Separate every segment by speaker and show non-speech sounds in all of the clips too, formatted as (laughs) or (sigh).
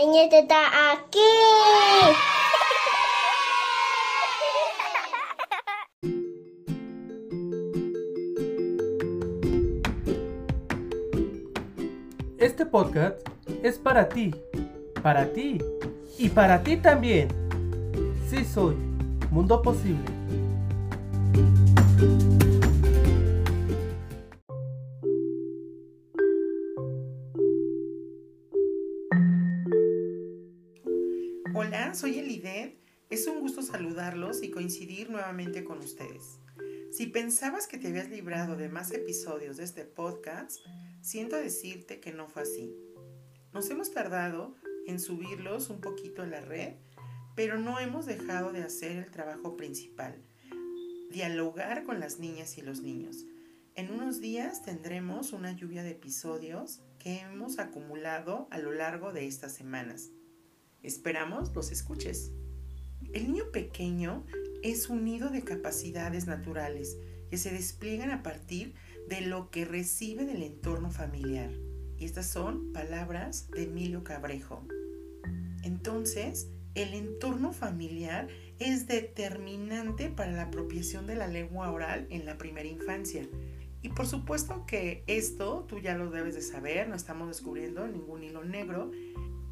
Speaker 1: Niña está aquí.
Speaker 2: Este podcast es para ti, para ti y para ti también. Sí soy, Mundo Posible.
Speaker 3: Y coincidir nuevamente con ustedes. Si pensabas que te habías librado de más episodios de este podcast, siento decirte que no fue así. Nos hemos tardado en subirlos un poquito a la red, pero no hemos dejado de hacer el trabajo principal, dialogar con las niñas y los niños. En unos días tendremos una lluvia de episodios que hemos acumulado a lo largo de estas semanas. Esperamos los escuches. El niño pequeño es un nido de capacidades naturales que se despliegan a partir de lo que recibe del entorno familiar. Y estas son palabras de Emilio Cabrejo. Entonces, el entorno familiar es determinante para la apropiación de la lengua oral en la primera infancia. Y por supuesto que esto tú ya lo debes de saber, no estamos descubriendo ningún hilo negro,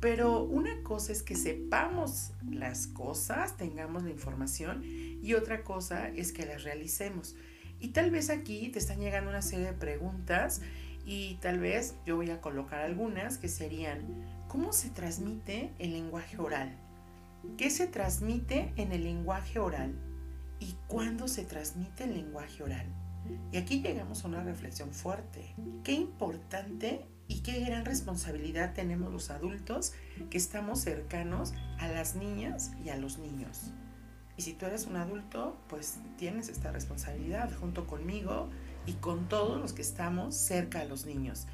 Speaker 3: pero una cosa es que sepamos las cosas, tengamos la información, y otra cosa es que las realicemos. Y tal vez aquí te están llegando una serie de preguntas y tal vez yo voy a colocar algunas que serían, ¿cómo se transmite el lenguaje oral? ¿Qué se transmite en el lenguaje oral? ¿Y cuándo se transmite el lenguaje oral? Y aquí llegamos a una reflexión fuerte. Qué importante y qué gran responsabilidad tenemos los adultos que estamos cercanos a las niñas y a los niños. Y si tú eres un adulto, pues tienes esta responsabilidad junto conmigo y con todos los que estamos cerca a los niños.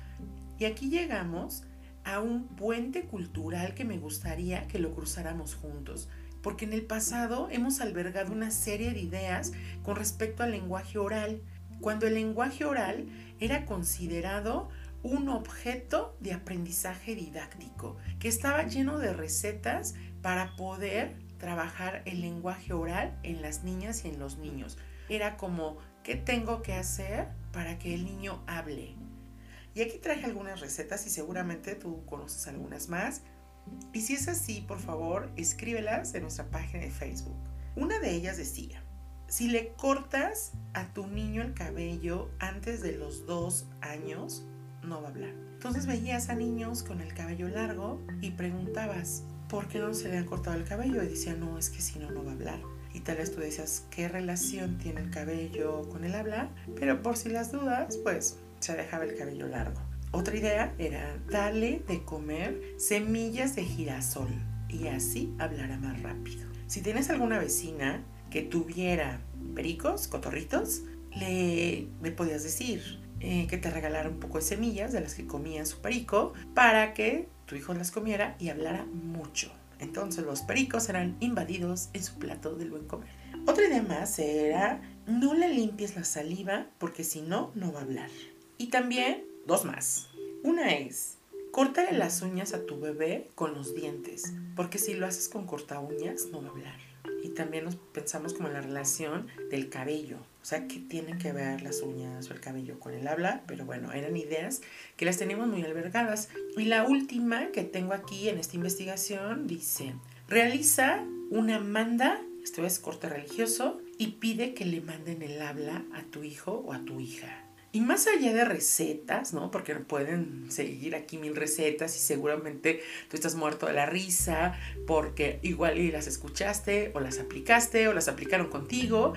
Speaker 3: Y aquí llegamos a un puente cultural que me gustaría que lo cruzáramos juntos, porque en el pasado hemos albergado una serie de ideas con respecto al lenguaje oral, cuando el lenguaje oral era considerado un objeto de aprendizaje didáctico que estaba lleno de recetas para poder trabajar el lenguaje oral en las niñas y en los niños. Era como, ¿qué tengo que hacer para que el niño hable? Y aquí traje algunas recetas y seguramente tú conoces algunas más. Y si es así, por favor, escríbelas en nuestra página de Facebook. Una de ellas decía, si le cortas a tu niño el cabello antes de los dos años, no va a hablar. Entonces veías a niños con el cabello largo y preguntabas, ¿por qué no se le han cortado el cabello? Y decía, no, es que si no, no va a hablar. Y tal vez tú decías, ¿qué relación tiene el cabello con el habla? Pero por si las dudas, pues se dejaba el cabello largo. Otra idea era darle de comer semillas de girasol y así hablará más rápido. Si tienes alguna vecina que tuviera pericos, cotorritos, le, le podías decir, eh, que te regalara un poco de semillas de las que comía su perico para que tu hijo las comiera y hablara mucho. Entonces los pericos eran invadidos en su plato del buen comer. Otra idea más era no le limpies la saliva porque si no, no va a hablar. Y también dos más. Una es córtale las uñas a tu bebé con los dientes porque si lo haces con corta uñas no va a hablar. Y también nos pensamos como en la relación del cabello o sea, ¿qué tienen que ver las uñas o el cabello con el habla? Pero bueno, eran ideas que las tenemos muy albergadas. Y la última que tengo aquí en esta investigación dice, realiza una manda, esto es corte religioso, y pide que le manden el habla a tu hijo o a tu hija. Y más allá de recetas, ¿no? Porque pueden seguir aquí mil recetas y seguramente tú estás muerto de la risa porque igual las escuchaste o las aplicaste o las aplicaron contigo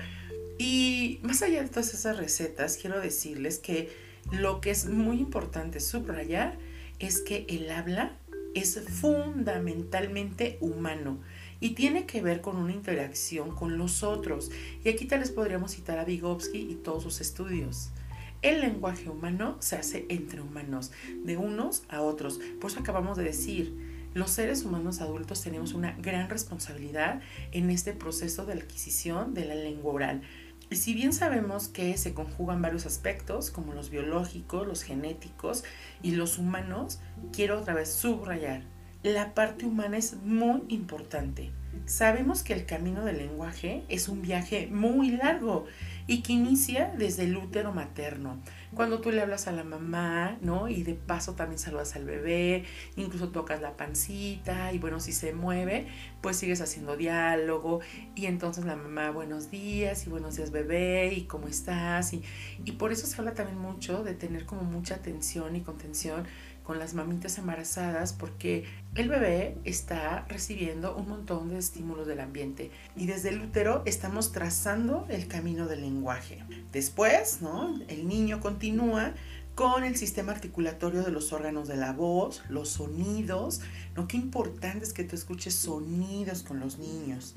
Speaker 3: y más allá de todas esas recetas, quiero decirles que lo que es muy importante subrayar es que el habla es fundamentalmente humano y tiene que ver con una interacción con los otros. Y aquí tal vez podríamos citar a Vygotsky y todos sus estudios. El lenguaje humano se hace entre humanos, de unos a otros. Por eso acabamos de decir, los seres humanos adultos tenemos una gran responsabilidad en este proceso de adquisición de la lengua oral. Y si bien sabemos que se conjugan varios aspectos, como los biológicos, los genéticos y los humanos, quiero otra vez subrayar, la parte humana es muy importante. Sabemos que el camino del lenguaje es un viaje muy largo y que inicia desde el útero materno. Cuando tú le hablas a la mamá, ¿no? Y de paso también saludas al bebé, incluso tocas la pancita y bueno, si se mueve, pues sigues haciendo diálogo y entonces la mamá, buenos días y buenos días bebé y cómo estás y, y por eso se habla también mucho de tener como mucha atención y contención con las mamitas embarazadas porque el bebé está recibiendo un montón de estímulos del ambiente y desde el útero estamos trazando el camino del lenguaje. Después, ¿no? El niño continúa con el sistema articulatorio de los órganos de la voz, los sonidos, ¿no? Qué importante es que tú escuches sonidos con los niños.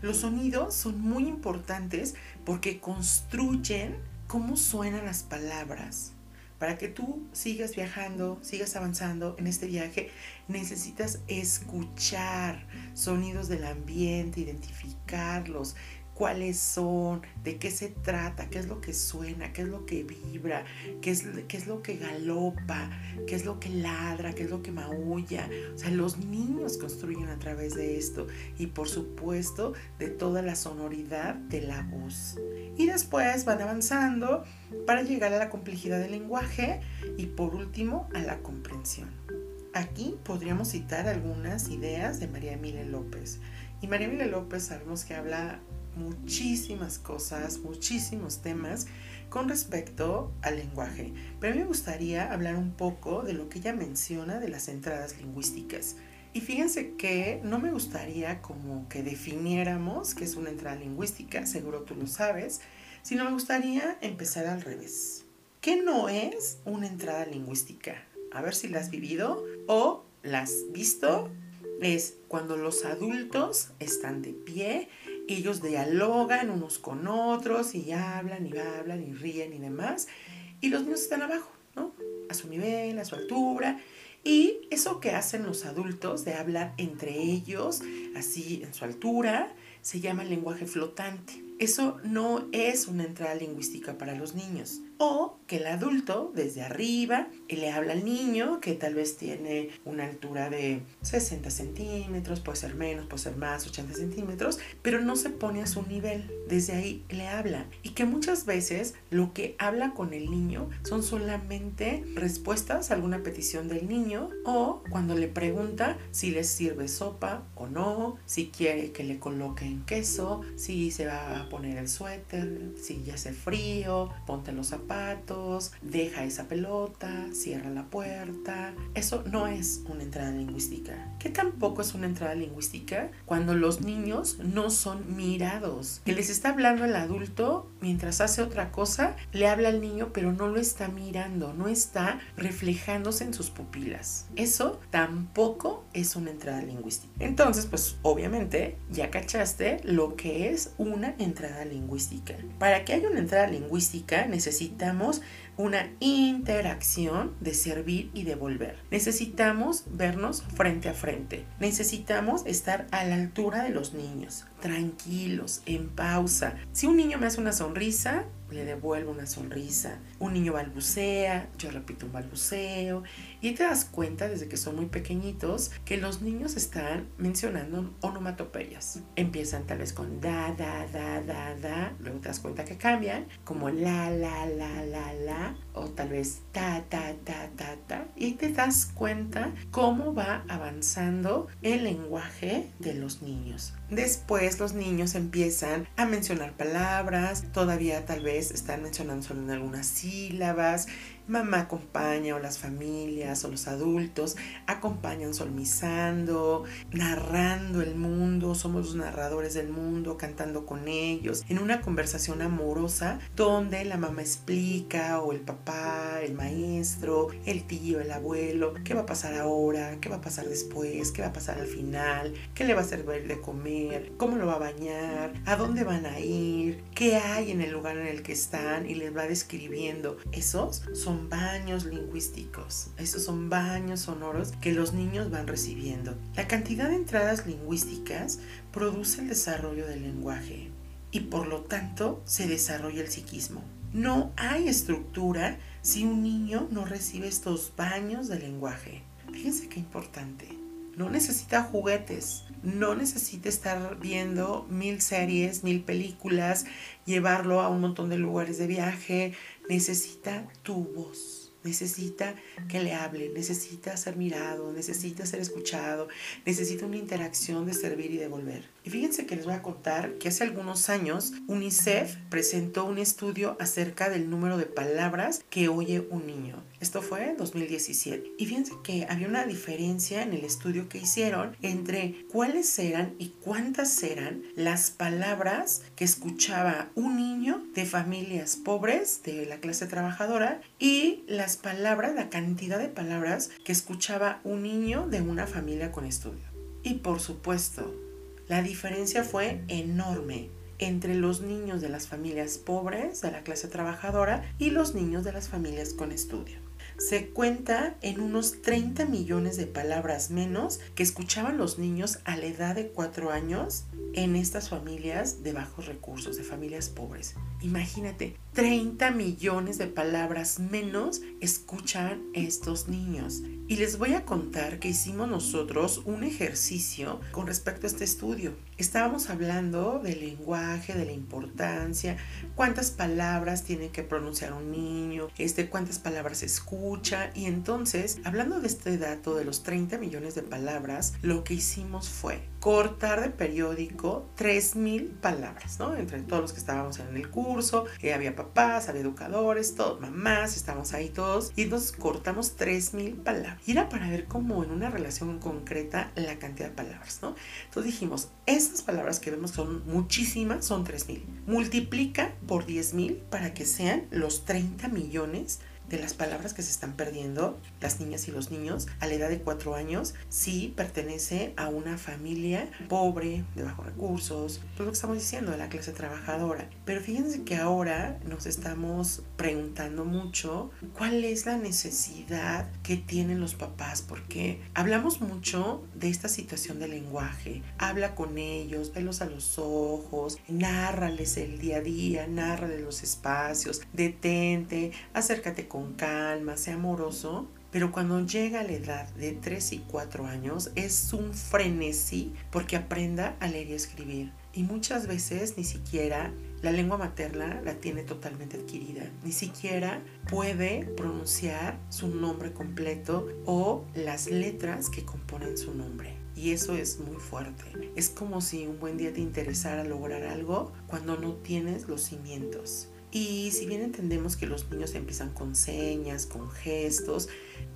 Speaker 3: Los sonidos son muy importantes porque construyen cómo suenan las palabras. Para que tú sigas viajando, sigas avanzando en este viaje, necesitas escuchar sonidos del ambiente, identificarlos, cuáles son, de qué se trata, qué es lo que suena, qué es lo que vibra, qué es, qué es lo que galopa, qué es lo que ladra, qué es lo que maulla. O sea, los niños construyen a través de esto y por supuesto de toda la sonoridad de la voz. Y después van avanzando para llegar a la complejidad del lenguaje y por último a la comprensión. Aquí podríamos citar algunas ideas de María Emilia López. Y María Emilia López sabemos que habla muchísimas cosas, muchísimos temas con respecto al lenguaje. Pero a mí me gustaría hablar un poco de lo que ella menciona de las entradas lingüísticas. Y fíjense que no me gustaría como que definiéramos qué es una entrada lingüística, seguro tú lo sabes, sino me gustaría empezar al revés. ¿Qué no es una entrada lingüística? A ver si la has vivido o la has visto. Es cuando los adultos están de pie ellos dialogan unos con otros y hablan y hablan y ríen y demás. Y los niños están abajo, ¿no? A su nivel, a su altura. Y eso que hacen los adultos de hablar entre ellos, así en su altura, se llama lenguaje flotante. Eso no es una entrada lingüística para los niños. O que el adulto desde arriba le habla al niño que tal vez tiene una altura de 60 centímetros, puede ser menos, puede ser más, 80 centímetros, pero no se pone a su nivel. Desde ahí le habla. Y que muchas veces lo que habla con el niño son solamente respuestas a alguna petición del niño o cuando le pregunta si le sirve sopa o no, si quiere que le coloquen queso, si se va a poner el suéter, si ya hace frío, ponte los zapatos, deja esa pelota, cierra la puerta. Eso no es una entrada lingüística. ¿Qué tampoco es una entrada lingüística? Cuando los niños no son mirados. Que les está hablando el adulto mientras hace otra cosa, le habla al niño pero no lo está mirando, no está reflejándose en sus pupilas. Eso tampoco es una entrada lingüística. Entonces, pues obviamente ya cachaste lo que es una entrada lingüística. Para que haya una entrada lingüística necesitamos una interacción de servir y devolver. Necesitamos vernos frente a frente. Necesitamos estar a la altura de los niños, tranquilos, en pausa. Si un niño me hace una sonrisa, le devuelvo una sonrisa. Un niño balbucea, yo repito un balbuceo. Y te das cuenta desde que son muy pequeñitos que los niños están mencionando onomatopeyas. Empiezan tal vez con da, da, da, da, da. Luego te das cuenta que cambian como la, la, la, la, la. O tal vez ta, ta, ta, ta, ta. Y te das cuenta cómo va avanzando el lenguaje de los niños. Después los niños empiezan a mencionar palabras, todavía tal vez están mencionando solo en algunas sílabas, mamá acompaña o las familias o los adultos acompañan solmizando, narrando el mundo, somos los narradores del mundo, cantando con ellos, en una conversación amorosa donde la mamá explica o el papá, el maestro, el tío, el abuelo, qué va a pasar ahora, qué va a pasar después, qué va a pasar al final, qué le va a servir de comer, cómo lo va a bañar, a dónde van a ir, qué hay en el lugar en el que están y les va describiendo. Esos son baños lingüísticos, esos son baños sonoros que los niños van recibiendo. La cantidad de entradas lingüísticas produce el desarrollo del lenguaje. y por lo tanto se desarrolla el psiquismo. No hay estructura si un niño no recibe estos baños de lenguaje. Fíjense qué importante. No necesita juguetes, no necesita estar viendo mil series, mil películas, llevarlo a un montón de lugares de viaje. Necesita tu voz necesita que le hable, necesita ser mirado, necesita ser escuchado, necesita una interacción de servir y devolver. Y fíjense que les voy a contar que hace algunos años UNICEF presentó un estudio acerca del número de palabras que oye un niño. Esto fue en 2017. Y fíjense que había una diferencia en el estudio que hicieron entre cuáles eran y cuántas eran las palabras que escuchaba un niño de familias pobres de la clase trabajadora y las palabras, la cantidad de palabras que escuchaba un niño de una familia con estudio. Y por supuesto, la diferencia fue enorme entre los niños de las familias pobres, de la clase trabajadora, y los niños de las familias con estudio. Se cuenta en unos 30 millones de palabras menos que escuchaban los niños a la edad de 4 años en estas familias de bajos recursos, de familias pobres. Imagínate, 30 millones de palabras menos escuchan estos niños. Y les voy a contar que hicimos nosotros un ejercicio con respecto a este estudio. Estábamos hablando del lenguaje, de la importancia, cuántas palabras tiene que pronunciar un niño, este, cuántas palabras escucha. Y entonces, hablando de este dato de los 30 millones de palabras, lo que hicimos fue cortar de periódico 3.000 palabras, ¿no? Entre todos los que estábamos en el curso, eh, había papás, había educadores, todos, mamás, estábamos ahí todos, y entonces cortamos 3.000 palabras. Y era para ver cómo en una relación concreta la cantidad de palabras, ¿no? Entonces dijimos, estas palabras que vemos son muchísimas, son 3.000. Multiplica por 10.000 para que sean los 30 millones de las palabras que se están perdiendo las niñas y los niños a la edad de cuatro años si pertenece a una familia pobre, de bajos recursos, todo lo que estamos diciendo, de la clase trabajadora. Pero fíjense que ahora nos estamos preguntando mucho cuál es la necesidad que tienen los papás, porque hablamos mucho de esta situación del lenguaje. Habla con ellos, velos a los ojos, nárrales el día a día, nárrales los espacios, detente, acércate con calma, sea amoroso, pero cuando llega a la edad de 3 y 4 años es un frenesí porque aprenda a leer y escribir. Y muchas veces ni siquiera la lengua materna la tiene totalmente adquirida. Ni siquiera puede pronunciar su nombre completo o las letras que componen su nombre. Y eso es muy fuerte. Es como si un buen día te interesara lograr algo cuando no tienes los cimientos. Y si bien entendemos que los niños empiezan con señas, con gestos,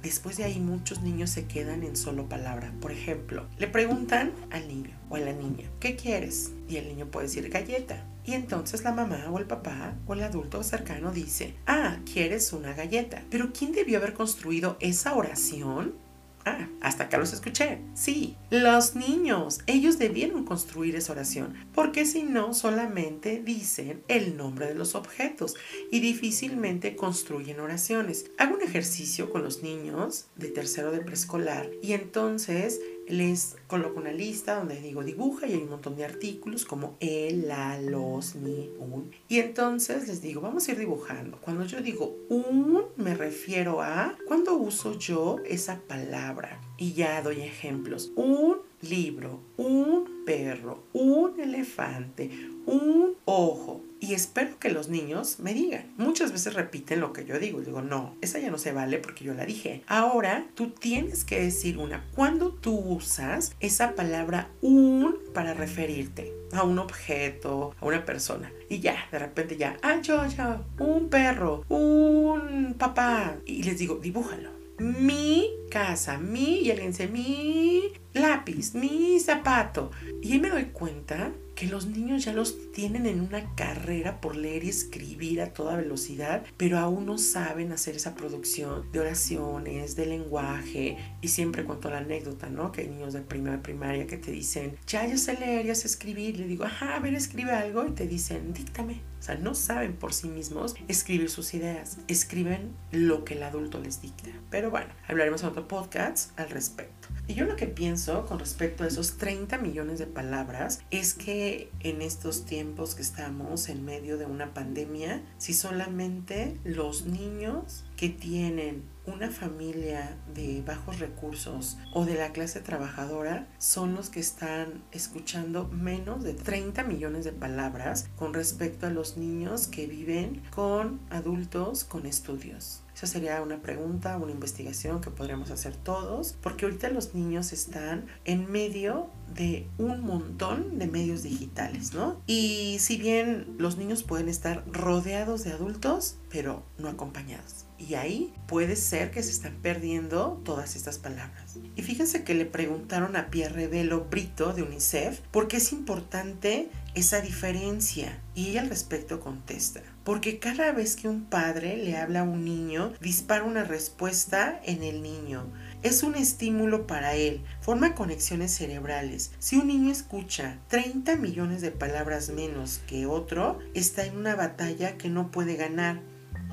Speaker 3: después de ahí muchos niños se quedan en solo palabra. Por ejemplo, le preguntan al niño o a la niña, ¿qué quieres? Y el niño puede decir galleta. Y entonces la mamá o el papá o el adulto cercano dice, ah, quieres una galleta. Pero ¿quién debió haber construido esa oración? Ah, hasta acá los escuché. Sí, los niños, ellos debieron construir esa oración, porque si no, solamente dicen el nombre de los objetos y difícilmente construyen oraciones. Hago un ejercicio con los niños de tercero de preescolar y entonces les coloco una lista donde digo dibuja y hay un montón de artículos como el, la, los, ni, un. Y entonces les digo, vamos a ir dibujando. Cuando yo digo un, me refiero a cuando uso yo esa palabra. Y ya doy ejemplos. Un libro, un perro, un elefante, un ojo. Y espero que los niños me digan. Muchas veces repiten lo que yo digo. Digo, no, esa ya no se vale porque yo la dije. Ahora tú tienes que decir una. Cuando tú usas esa palabra un para referirte a un objeto, a una persona. Y ya, de repente ya, ah, yo, yo, un perro, un papá. Y les digo, dibújalo mi casa, mi, y alguien dice mi lápiz, mi zapato. Y me doy cuenta que los niños ya los tienen en una carrera por leer y escribir a toda velocidad, pero aún no saben hacer esa producción de oraciones, de lenguaje. Y siempre cuento la anécdota, ¿no? Que hay niños de primera primaria que te dicen, ya, ya sé leer, ya sé escribir. Le digo, ajá, a ver, escribe algo. Y te dicen, díctame. O sea, no saben por sí mismos escribir sus ideas. Escriben lo que el adulto les dicta. Pero bueno, hablaremos en otro podcast al respecto. Y yo lo que pienso con respecto a esos 30 millones de palabras es que en estos tiempos que estamos en medio de una pandemia, si solamente los niños que tienen una familia de bajos recursos o de la clase trabajadora son los que están escuchando menos de 30 millones de palabras con respecto a los niños que viven con adultos con estudios. Esa sería una pregunta, una investigación que podríamos hacer todos, porque ahorita los niños están en medio de un montón de medios digitales, ¿no? Y si bien los niños pueden estar rodeados de adultos, pero no acompañados. Y ahí puede ser que se están perdiendo todas estas palabras. Y fíjense que le preguntaron a Pierre Velo Brito de UNICEF por qué es importante esa diferencia. Y ella al respecto contesta, porque cada vez que un padre le habla a un niño, dispara una respuesta en el niño. Es un estímulo para él, forma conexiones cerebrales. Si un niño escucha 30 millones de palabras menos que otro, está en una batalla que no puede ganar.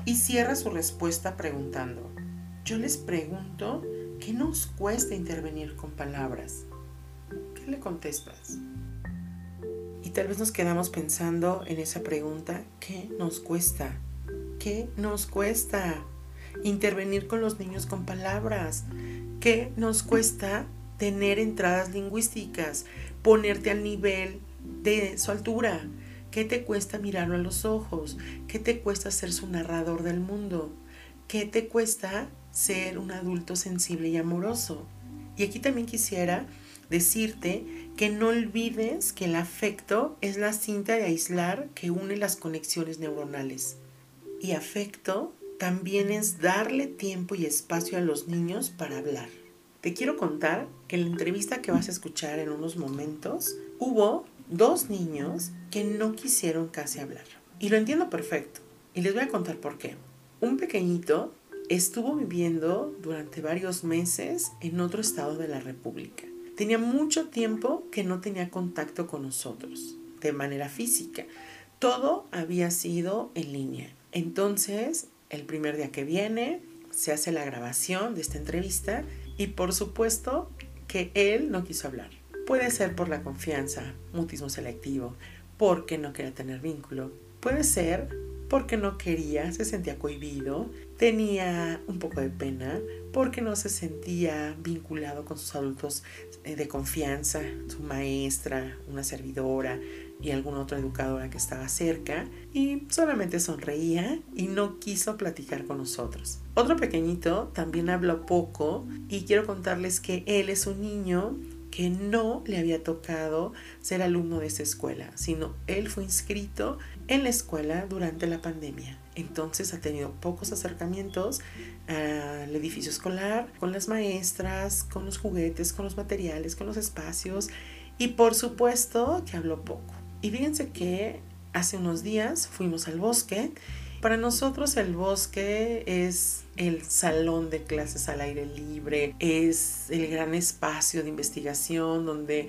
Speaker 3: Y cierra su respuesta preguntando, yo les pregunto, ¿qué nos cuesta intervenir con palabras? ¿Qué le contestas? Y tal vez nos quedamos pensando en esa pregunta, ¿qué nos cuesta? ¿Qué nos cuesta? Intervenir con los niños con palabras. ¿Qué nos cuesta tener entradas lingüísticas? Ponerte al nivel de su altura. ¿Qué te cuesta mirarlo a los ojos? ¿Qué te cuesta ser su narrador del mundo? ¿Qué te cuesta ser un adulto sensible y amoroso? Y aquí también quisiera decirte que no olvides que el afecto es la cinta de aislar que une las conexiones neuronales. Y afecto también es darle tiempo y espacio a los niños para hablar. Te quiero contar que en la entrevista que vas a escuchar en unos momentos hubo dos niños que no quisieron casi hablar. Y lo entiendo perfecto. Y les voy a contar por qué. Un pequeñito estuvo viviendo durante varios meses en otro estado de la República. Tenía mucho tiempo que no tenía contacto con nosotros de manera física. Todo había sido en línea. Entonces, el primer día que viene, se hace la grabación de esta entrevista y por supuesto que él no quiso hablar. Puede ser por la confianza, mutismo selectivo, porque no quería tener vínculo. Puede ser porque no quería, se sentía cohibido, tenía un poco de pena, porque no se sentía vinculado con sus adultos eh, de confianza, su maestra, una servidora y alguna otra educadora que estaba cerca, y solamente sonreía y no quiso platicar con nosotros. Otro pequeñito también habló poco y quiero contarles que él es un niño que no le había tocado ser alumno de esa escuela, sino él fue inscrito en la escuela durante la pandemia. Entonces ha tenido pocos acercamientos al edificio escolar, con las maestras, con los juguetes, con los materiales, con los espacios y por supuesto que habló poco. Y fíjense que hace unos días fuimos al bosque para nosotros el bosque es el salón de clases al aire libre, es el gran espacio de investigación donde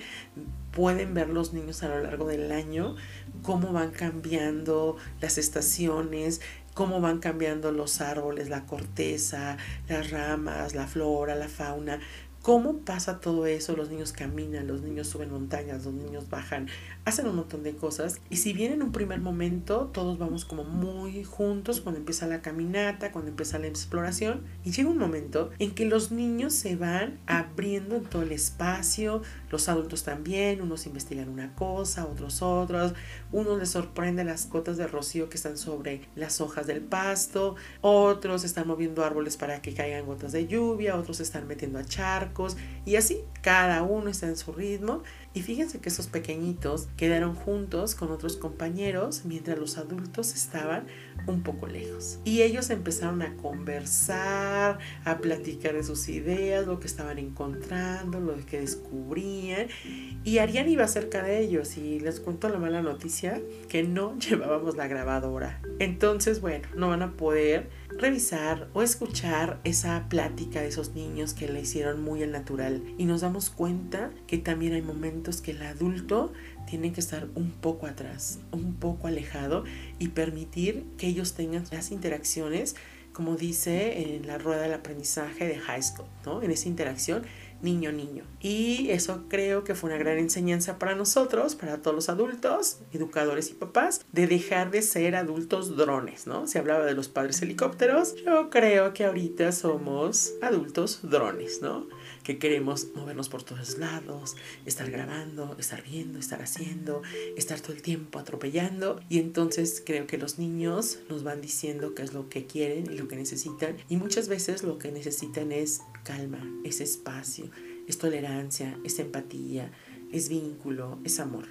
Speaker 3: pueden ver los niños a lo largo del año cómo van cambiando las estaciones, cómo van cambiando los árboles, la corteza, las ramas, la flora, la fauna, ¿Cómo pasa todo eso? Los niños caminan, los niños suben montañas, los niños bajan, hacen un montón de cosas. Y si bien en un primer momento todos vamos como muy juntos cuando empieza la caminata, cuando empieza la exploración, y llega un momento en que los niños se van abriendo en todo el espacio, los adultos también, unos investigan una cosa, otros otros, unos les sorprende las gotas de rocío que están sobre las hojas del pasto, otros están moviendo árboles para que caigan gotas de lluvia, otros están metiendo a y así cada uno está en su ritmo y fíjense que esos pequeñitos quedaron juntos con otros compañeros mientras los adultos estaban un poco lejos. Y ellos empezaron a conversar, a platicar de sus ideas, lo que estaban encontrando, lo que descubrían. Y Ariane iba cerca de ellos y les cuento la mala noticia que no (laughs) llevábamos la grabadora. Entonces, bueno, no van a poder revisar o escuchar esa plática de esos niños que le hicieron muy al natural. Y nos damos cuenta que también hay momentos que el adulto tiene que estar un poco atrás, un poco alejado y permitir que ellos tengan las interacciones, como dice en la rueda del aprendizaje de High School, ¿no? En esa interacción niño, niño. Y eso creo que fue una gran enseñanza para nosotros, para todos los adultos, educadores y papás, de dejar de ser adultos drones, ¿no? Se hablaba de los padres helicópteros, yo creo que ahorita somos adultos drones, ¿no? Que queremos movernos por todos lados, estar grabando, estar viendo, estar haciendo, estar todo el tiempo atropellando. Y entonces creo que los niños nos van diciendo qué es lo que quieren y lo que necesitan. Y muchas veces lo que necesitan es calma, es espacio, es tolerancia, es empatía, es vínculo, es amor.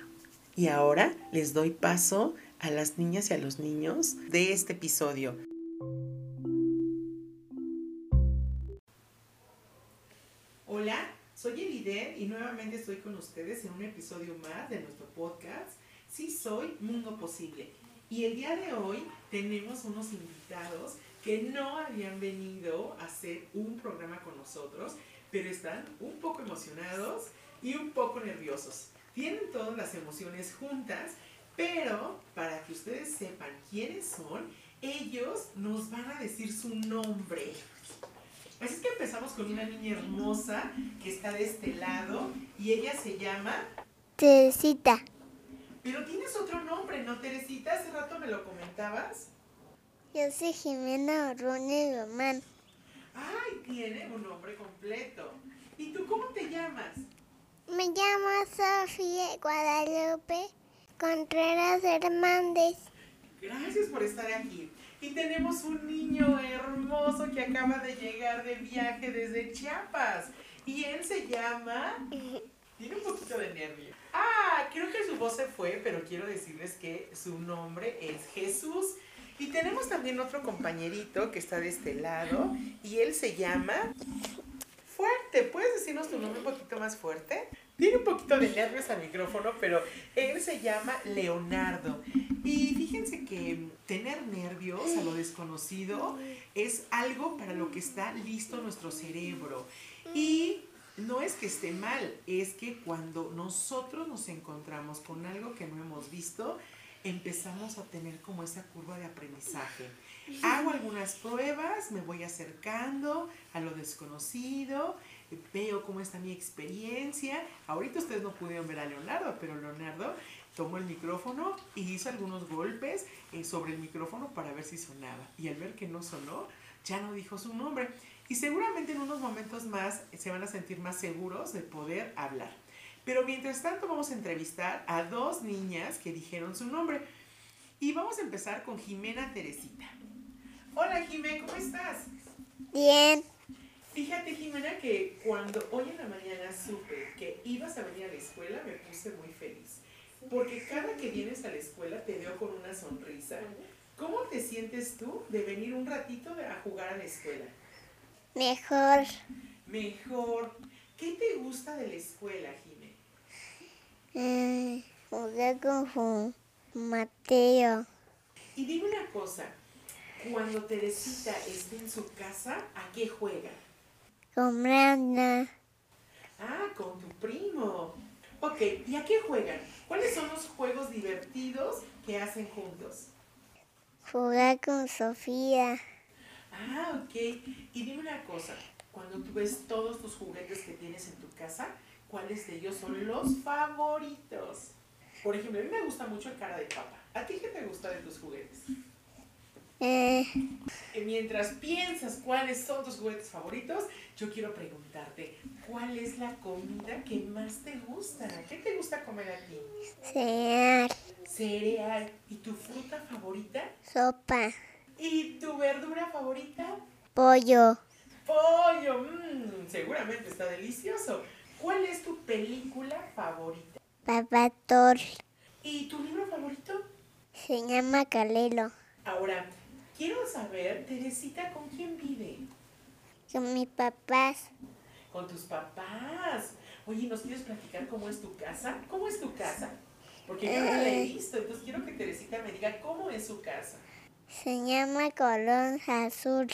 Speaker 3: Y ahora les doy paso a las niñas y a los niños de este episodio. Hola, soy Elidet y nuevamente estoy con ustedes en un episodio más de nuestro podcast Sí Soy Mundo Posible. Y el día de hoy tenemos unos invitados que no habían venido a hacer un programa con nosotros, pero están un poco emocionados y un poco nerviosos. Tienen todas las emociones juntas, pero para que ustedes sepan quiénes son, ellos nos van a decir su nombre. Así es que empezamos con una niña hermosa que está de este lado y ella se llama
Speaker 1: Teresita.
Speaker 3: Pero tienes otro nombre, ¿no, Teresita? Hace rato me lo comentabas.
Speaker 1: Yo soy Jimena Rune Román.
Speaker 3: Ay, tiene un nombre completo. ¿Y tú cómo te llamas?
Speaker 1: Me llamo Sofía Guadalupe Contreras Hernández.
Speaker 3: Gracias por estar aquí. Y tenemos un niño hermoso que acaba de llegar de viaje desde Chiapas. Y él se llama... Tiene un poquito de nervio. Ah, creo que su voz se fue, pero quiero decirles que su nombre es Jesús. Y tenemos también otro compañerito que está de este lado y él se llama Fuerte. ¿Puedes decirnos tu nombre un poquito más fuerte? Tiene un poquito de nervios al micrófono, pero él se llama Leonardo. Y fíjense que tener nervios a lo desconocido es algo para lo que está listo nuestro cerebro. Y no es que esté mal, es que cuando nosotros nos encontramos con algo que no hemos visto, empezamos a tener como esa curva de aprendizaje. Hago algunas pruebas, me voy acercando a lo desconocido, veo cómo está mi experiencia. Ahorita ustedes no pudieron ver a Leonardo, pero Leonardo tomó el micrófono y hizo algunos golpes eh, sobre el micrófono para ver si sonaba. Y al ver que no sonó, ya no dijo su nombre. Y seguramente en unos momentos más se van a sentir más seguros de poder hablar. Pero mientras tanto vamos a entrevistar a dos niñas que dijeron su nombre. Y vamos a empezar con Jimena Teresita. Hola Jimena, ¿cómo estás?
Speaker 1: Bien.
Speaker 3: Fíjate Jimena que cuando hoy en la mañana supe que ibas a venir a la escuela me puse muy feliz. Porque cada que vienes a la escuela te veo con una sonrisa. ¿Cómo te sientes tú de venir un ratito a jugar a la escuela?
Speaker 1: Mejor.
Speaker 3: Mejor. ¿Qué te gusta de la escuela, Jimena?
Speaker 1: Eh, jugué con Mateo.
Speaker 3: Y dime una cosa, cuando Teresita esté en su casa, ¿a qué juega?
Speaker 1: Con Brenda.
Speaker 3: Ah, con tu primo. Ok, ¿y a qué juegan? ¿Cuáles son los juegos divertidos que hacen juntos?
Speaker 1: Jugar con Sofía.
Speaker 3: Ah, ok. Y dime una cosa, cuando tú ves todos tus juguetes que tienes en tu casa, ¿cuáles de ellos son los favoritos? Por ejemplo, a mí me gusta mucho el cara de papa. ¿A ti qué te gusta de tus juguetes?
Speaker 1: Eh,
Speaker 3: mientras piensas cuáles son tus juguetes favoritos, yo quiero preguntarte, ¿cuál es la comida que más te gusta? ¿Qué te gusta comer a ti?
Speaker 1: cereal.
Speaker 3: Cereal. ¿Y tu fruta favorita?
Speaker 1: Sopa.
Speaker 3: ¿Y tu verdura favorita?
Speaker 1: Pollo.
Speaker 3: Pollo. Mmm, seguramente está delicioso. ¿Cuál es tu película favorita?
Speaker 1: Papá Thor.
Speaker 3: ¿Y tu libro favorito?
Speaker 1: Se llama Calelo.
Speaker 3: Ahora, quiero saber, Teresita, ¿con quién vive?
Speaker 1: Con mis papás.
Speaker 3: Con tus papás. Oye, ¿nos quieres platicar cómo es tu casa? ¿Cómo es tu casa? Porque yo no la he visto, entonces quiero que Teresita me diga cómo es su casa.
Speaker 1: Se llama Colón Azul.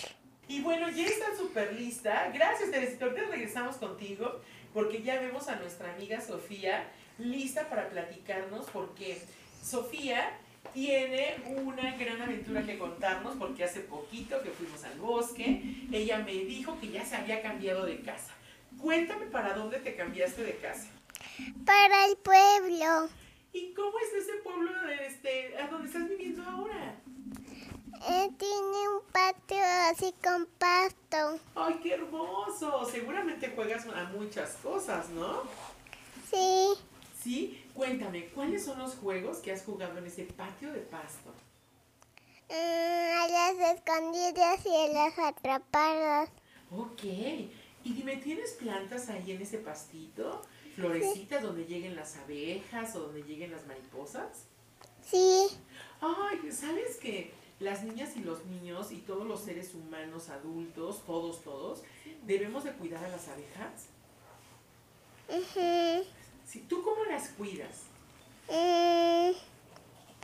Speaker 3: Y bueno, ya está súper lista. Gracias, Teresita. Ahorita regresamos contigo porque ya vemos a nuestra amiga Sofía lista para platicarnos porque Sofía tiene una gran aventura que contarnos porque hace poquito que fuimos al bosque, ella me dijo que ya se había cambiado de casa. cuéntame para dónde te cambiaste de casa.
Speaker 1: Para el pueblo.
Speaker 3: ¿Y cómo es ese pueblo este, a donde estás viviendo ahora?
Speaker 1: Eh, tiene un patio así con pasto.
Speaker 3: ¡Ay, qué hermoso! Seguramente juegas a muchas cosas, ¿no?
Speaker 1: Sí.
Speaker 3: Sí, cuéntame, ¿cuáles son los juegos que has jugado en ese patio de pasto?
Speaker 1: Mm, a las escondidas y a las atrapadas.
Speaker 3: Ok. Y dime, ¿tienes plantas ahí en ese pastito? ¿Florecitas donde lleguen las abejas o donde lleguen las mariposas?
Speaker 1: Sí.
Speaker 3: Ay, ¿sabes que las niñas y los niños y todos los seres humanos, adultos, todos, todos, debemos de cuidar a las abejas?
Speaker 1: Ujú.
Speaker 3: Sí, ¿Tú cómo las cuidas?
Speaker 1: Mm,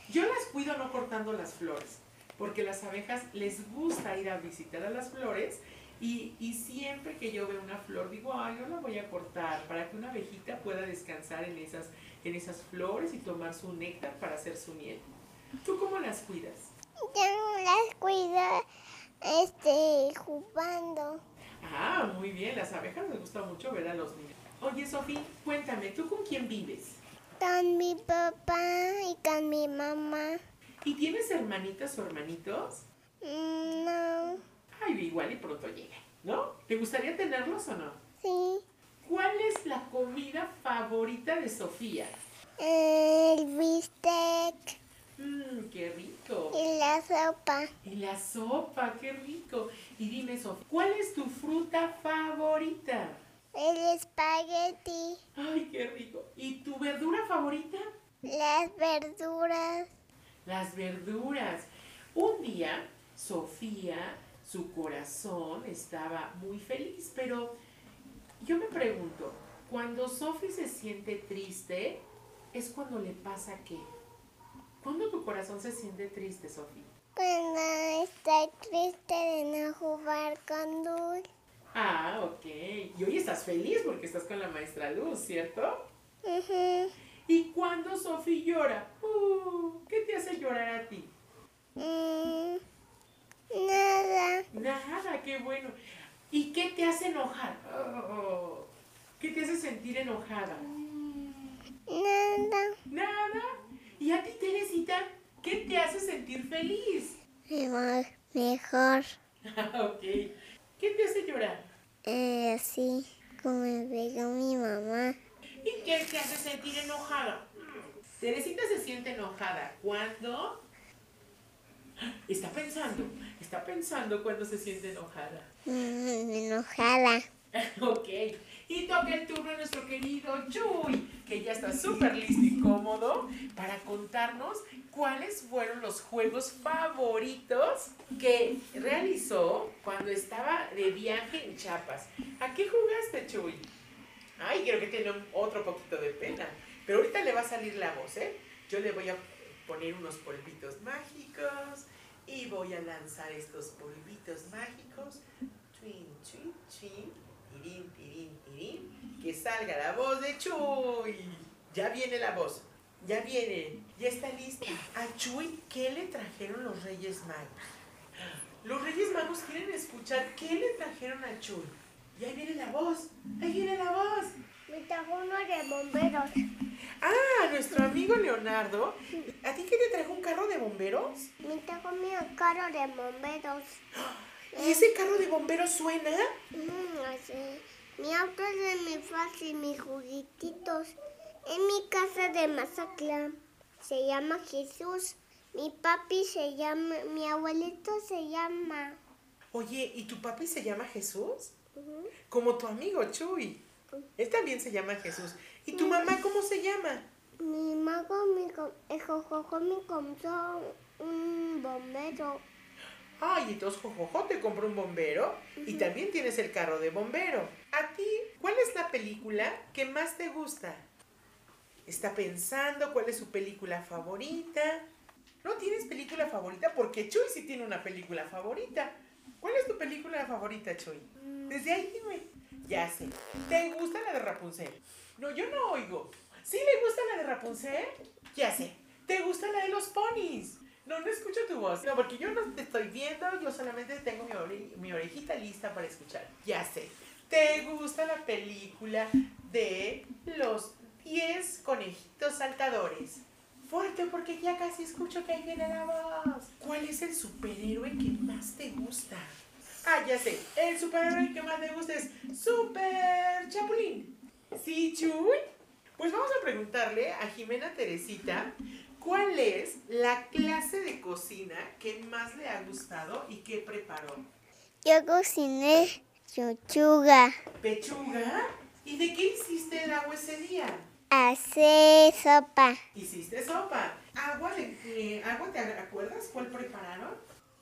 Speaker 3: Yo las cuido no cortando las flores, porque las abejas les gusta ir a visitar a las flores y, y siempre que yo veo una flor digo, ay, yo la voy a cortar para que una abejita pueda descansar en esas, en esas flores y tomar su néctar para hacer su miel. ¿Tú cómo las cuidas?
Speaker 1: yo las cuido este, jugando.
Speaker 3: Ah, muy bien, las abejas les gusta mucho ver a los niños. Oye, Sofía, cuéntame, ¿tú con quién vives?
Speaker 1: Con mi papá y con mi mamá.
Speaker 3: ¿Y tienes hermanitas o hermanitos?
Speaker 1: Mm, no.
Speaker 3: Ay, igual y pronto llegan, ¿no? ¿Te gustaría tenerlos o no?
Speaker 1: Sí.
Speaker 3: ¿Cuál es la comida favorita de Sofía?
Speaker 1: El bistec
Speaker 3: Mmm, qué rico.
Speaker 1: y la sopa.
Speaker 3: Y la sopa, qué rico. Y dime, Sofía, ¿cuál es tu fruta favorita?
Speaker 1: El espagueti.
Speaker 3: Ay, qué rico. ¿Y tu verdura favorita?
Speaker 1: Las verduras.
Speaker 3: Las verduras. Un día, Sofía, su corazón estaba muy feliz, pero yo me pregunto, cuando Sofía se siente triste, ¿es cuando le pasa qué? ¿Cuándo tu corazón se siente triste, Sofía?
Speaker 1: Cuando estoy triste de no jugar con Dul.
Speaker 3: Ah, ok. Y hoy estás feliz porque estás con la maestra Luz, ¿cierto?
Speaker 1: Ujú.
Speaker 3: ¿Y cuando Sofía llora? Uh, ¿Qué te hace llorar a ti?
Speaker 1: Mm, nada.
Speaker 3: Nada, qué bueno. ¿Y qué te hace enojar? Oh, ¿Qué te hace sentir enojada?
Speaker 1: Nada.
Speaker 3: Nada. ¿Y a ti, Teresita, qué te hace sentir feliz?
Speaker 1: Mejor. Mejor. (laughs)
Speaker 3: ok. ¿Qué te?
Speaker 1: Eh, sí. Como me pegó mi mamá.
Speaker 3: ¿Y qué te hace sentir enojada? Teresita se siente enojada cuando está pensando, está pensando cuando se siente enojada.
Speaker 1: Mm, enojada. (laughs)
Speaker 3: ok. Y toca el turno a nuestro querido Chuy, que ya está súper listo y cómodo para contarnos cuáles fueron los juegos favoritos que realizó cuando estaba de viaje en Chiapas. ¿A qué jugaste, Chuy? Ay, creo que tiene otro poquito de pena. Pero ahorita le va a salir la voz, ¿eh? Yo le voy a poner unos polvitos mágicos y voy a lanzar estos polvitos mágicos. Twin, twin, twin, tirín, tirín, tirín. Que salga la voz de Chuy. Ya viene la voz. Ya viene. Ya está lista. A Chuy, ¿qué le trajeron los Reyes Magos? Los Reyes Magos quieren escuchar qué le trajeron a Chuy. Y ahí viene la voz. Ahí viene la voz.
Speaker 1: Me trajo uno de bomberos.
Speaker 3: Ah, nuestro amigo Leonardo. ¿A ti qué te trajo un carro de bomberos?
Speaker 1: Me trajo mi carro de bomberos.
Speaker 3: ¿Y ese carro de bomberos suena?
Speaker 1: Mm. Mi auto es de mi fácil, mis juguetitos. En mi casa de Mazatlán. Se llama Jesús. Mi papi se llama, mi abuelito se llama.
Speaker 3: Oye, ¿y tu papi se llama Jesús? Como tu amigo Chuy. Él también se llama Jesús. ¿Y tu mamá cómo se llama?
Speaker 1: Mi mago, mi jojojo me compró un bombero.
Speaker 3: Ay, entonces Jojojo te compró un bombero y también tienes el carro de bombero. ¿A ti cuál es la película que más te gusta? ¿Está pensando cuál es su película favorita? ¿No tienes película favorita? Porque Chuy sí tiene una película favorita. ¿Cuál es tu película favorita, Chuy? Desde ahí dime. Ya sé. ¿Te gusta la de Rapunzel? No, yo no oigo. ¿Sí le gusta la de Rapunzel? Ya sé. ¿Te gusta la de los ponis? No, no escucho tu voz. No, porque yo no te estoy viendo, yo solamente tengo mi, ore- mi orejita lista para escuchar. Ya sé. ¿Te gusta la película de los 10 conejitos saltadores? Fuerte porque ya casi escucho que ahí viene la voz. ¿Cuál es el superhéroe que más te gusta? Ah, ya sé. El superhéroe que más te gusta es Super Chapulín. ¿Sí, Chuy? Pues vamos a preguntarle a Jimena Teresita cuál es la clase de cocina que más le ha gustado y qué preparó.
Speaker 1: Yo cociné chuchuga.
Speaker 3: ¿Pechuga? ¿Y de qué hiciste el agua ese día?
Speaker 1: Hacer sopa.
Speaker 3: Hiciste sopa. ¿Agua de eh, agua te acuerdas cuál prepararon?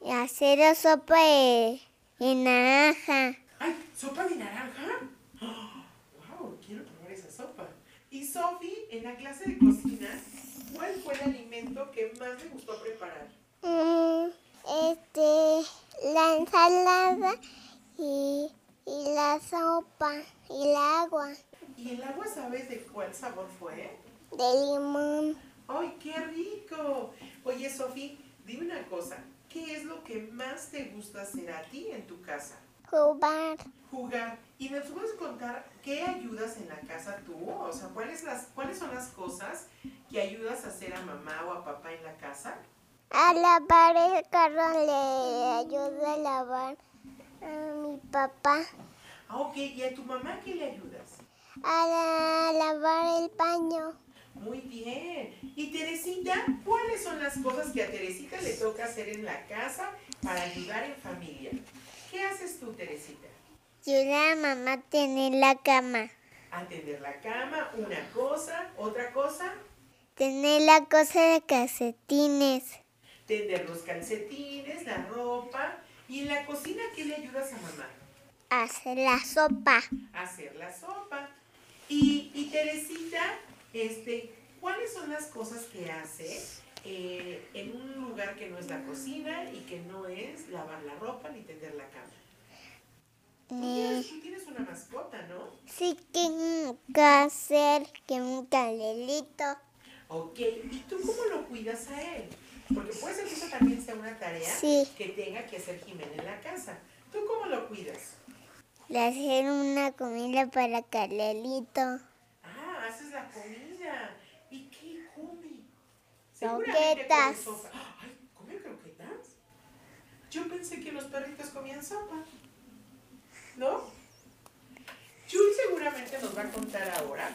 Speaker 1: Hacer sopa de, de naranja.
Speaker 3: ¡Ay! ¿Sopa de naranja? (gasps) ¡Wow! Quiero probar esa sopa. Y Sofi, en la clase de cocina, ¿cuál fue el alimento que más le gustó preparar?
Speaker 1: Mm, este, la ensalada y, y la sopa y el agua
Speaker 3: ¿Y el agua sabes de cuál sabor fue?
Speaker 1: de limón.
Speaker 3: ¡Ay, qué rico! Oye, Sofi, dime una cosa. ¿Qué es lo que más te gusta hacer a ti en tu casa?
Speaker 1: Jugar.
Speaker 3: Jugar. ¿Y me puedes contar qué ayudas en la casa tú? O sea, ¿cuáles, las, ¿cuáles son las cosas que ayudas a hacer a mamá o a papá en la casa?
Speaker 1: A lavar el carro le ayuda a lavar a mi papá.
Speaker 3: Ah, ok. ¿Y a tu mamá qué le ayudas?
Speaker 1: A la- lavar el baño.
Speaker 3: Muy bien. ¿Y Teresita? ¿Cuáles son las cosas que a Teresita le toca hacer en la casa para ayudar en familia? ¿Qué haces tú, Teresita?
Speaker 1: Ayuda a mamá a tener la cama.
Speaker 3: Atender la cama, una cosa, otra cosa,
Speaker 1: Tener la cosa de calcetines.
Speaker 3: tender los calcetines, la ropa. ¿Y en la cocina qué le ayudas a mamá?
Speaker 1: Hacer la sopa.
Speaker 3: hacer la sopa. Y, y Teresita, este, ¿cuáles son las cosas que hace eh, en un lugar que no es la cocina y que no es lavar la ropa ni tender la cama? Tú tienes, tú tienes una mascota, ¿no?
Speaker 1: Sí, tengo que hacer que un calelito.
Speaker 3: Ok, ¿y tú cómo lo cuidas a él? Porque puede ser que eso también sea una tarea
Speaker 1: Sí.
Speaker 3: que tenga que hacer Jimena en la casa. ¿Tú cómo lo cuidas?
Speaker 1: Le hacer una comida para calelito.
Speaker 3: Ah, haces la comida. ¿Y qué come? Seguramente
Speaker 1: Croquetas.
Speaker 3: come sopa. Yo pensé que los perritos comían sopa. ¿No? Chuy seguramente nos va a contar ahora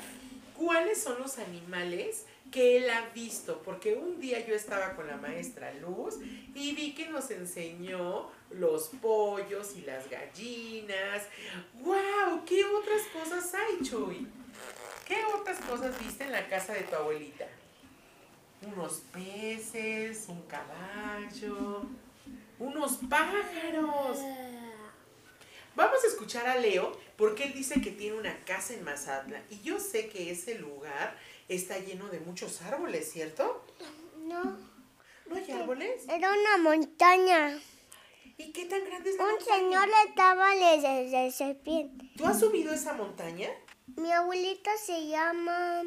Speaker 3: cuáles son los animales que él ha visto, porque un día yo estaba con la maestra Luz y vi que nos enseñó los pollos y las gallinas. ¡Wow! ¿Qué otras cosas hay, Chuy? ¿Qué otras cosas viste en la casa de tu abuelita? Unos peces, un caballo, unos pájaros. Vamos a escuchar a Leo porque él dice que tiene una casa en Mazatla y yo sé que ese lugar está lleno de muchos árboles, ¿cierto?
Speaker 1: No,
Speaker 3: ¿No hay árboles?
Speaker 1: era una montaña.
Speaker 3: ¿Y qué tan grande es la
Speaker 1: Un
Speaker 3: montaña?
Speaker 1: señor estaba desde de serpiente.
Speaker 3: ¿Tú has subido esa montaña?
Speaker 1: Mi abuelita se llama...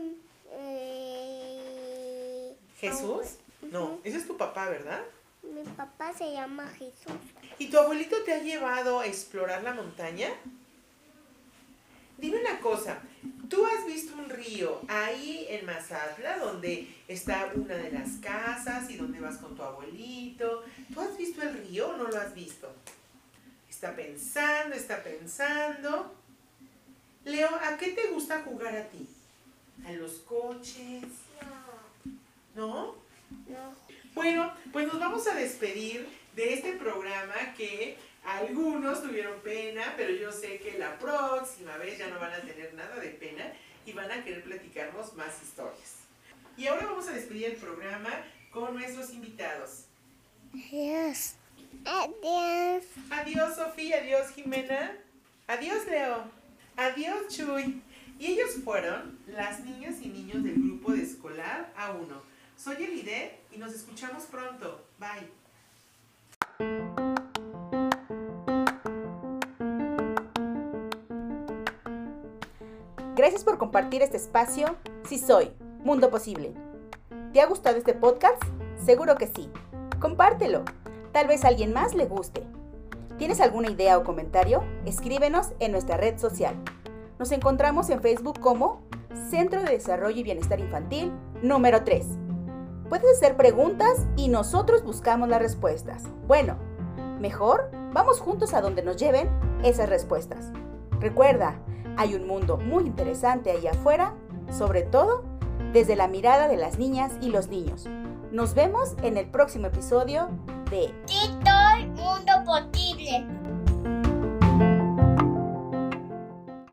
Speaker 1: eh,
Speaker 3: ¿Jesús? No, ese es tu papá, ¿verdad?
Speaker 1: Mi papá se llama Jesús.
Speaker 3: ¿Y tu abuelito te ha llevado a explorar la montaña? Dime una cosa, ¿tú has visto un río ahí en Mazatla donde está una de las casas y donde vas con tu abuelito? ¿Tú has visto el río o no lo has visto? Está pensando, está pensando. Leo, ¿a qué te gusta jugar a ti? ¿A los coches? ¿No?
Speaker 1: No.
Speaker 3: Bueno, pues nos vamos a despedir de este programa que algunos tuvieron pena, pero yo sé que la próxima vez ya no van a tener nada de pena y van a querer platicarnos más historias. Y ahora vamos a despedir el programa con nuestros invitados.
Speaker 1: Adiós. Adiós.
Speaker 3: Adiós Sofía, adiós Jimena, adiós Leo, adiós Chuy. Y ellos fueron las niñas y niños del grupo de escolar A1. Soy Elide y nos escuchamos pronto. Bye.
Speaker 4: Gracias por compartir este espacio. Sí soy, Mundo Posible. ¿Te ha gustado este podcast? Seguro que sí. Compártelo. Tal vez a alguien más le guste. ¿Tienes alguna idea o comentario? Escríbenos en nuestra red social. Nos encontramos en Facebook como Centro de Desarrollo y Bienestar Infantil número 3. Puedes hacer preguntas y nosotros buscamos las respuestas. Bueno, mejor vamos juntos a donde nos lleven esas respuestas. Recuerda, hay un mundo muy interesante ahí afuera, sobre todo desde la mirada de las niñas y los niños. Nos vemos en el próximo episodio de
Speaker 1: Tito, mundo posible.